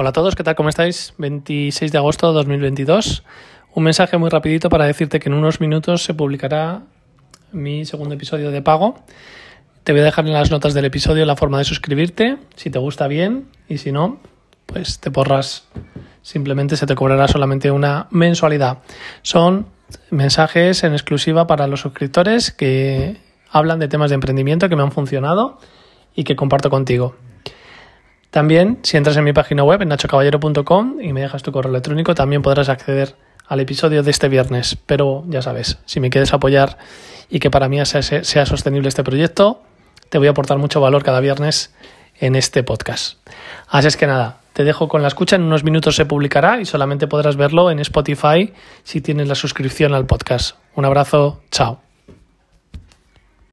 Hola a todos, ¿qué tal? ¿Cómo estáis? 26 de agosto de 2022. Un mensaje muy rapidito para decirte que en unos minutos se publicará mi segundo episodio de pago. Te voy a dejar en las notas del episodio la forma de suscribirte, si te gusta bien, y si no, pues te porras. Simplemente se te cobrará solamente una mensualidad. Son mensajes en exclusiva para los suscriptores que hablan de temas de emprendimiento que me han funcionado y que comparto contigo. También, si entras en mi página web, en nachocaballero.com, y me dejas tu correo electrónico, también podrás acceder al episodio de este viernes. Pero ya sabes, si me quieres apoyar y que para mí sea, sea sostenible este proyecto, te voy a aportar mucho valor cada viernes en este podcast. Así es que nada, te dejo con la escucha, en unos minutos se publicará y solamente podrás verlo en Spotify si tienes la suscripción al podcast. Un abrazo, chao.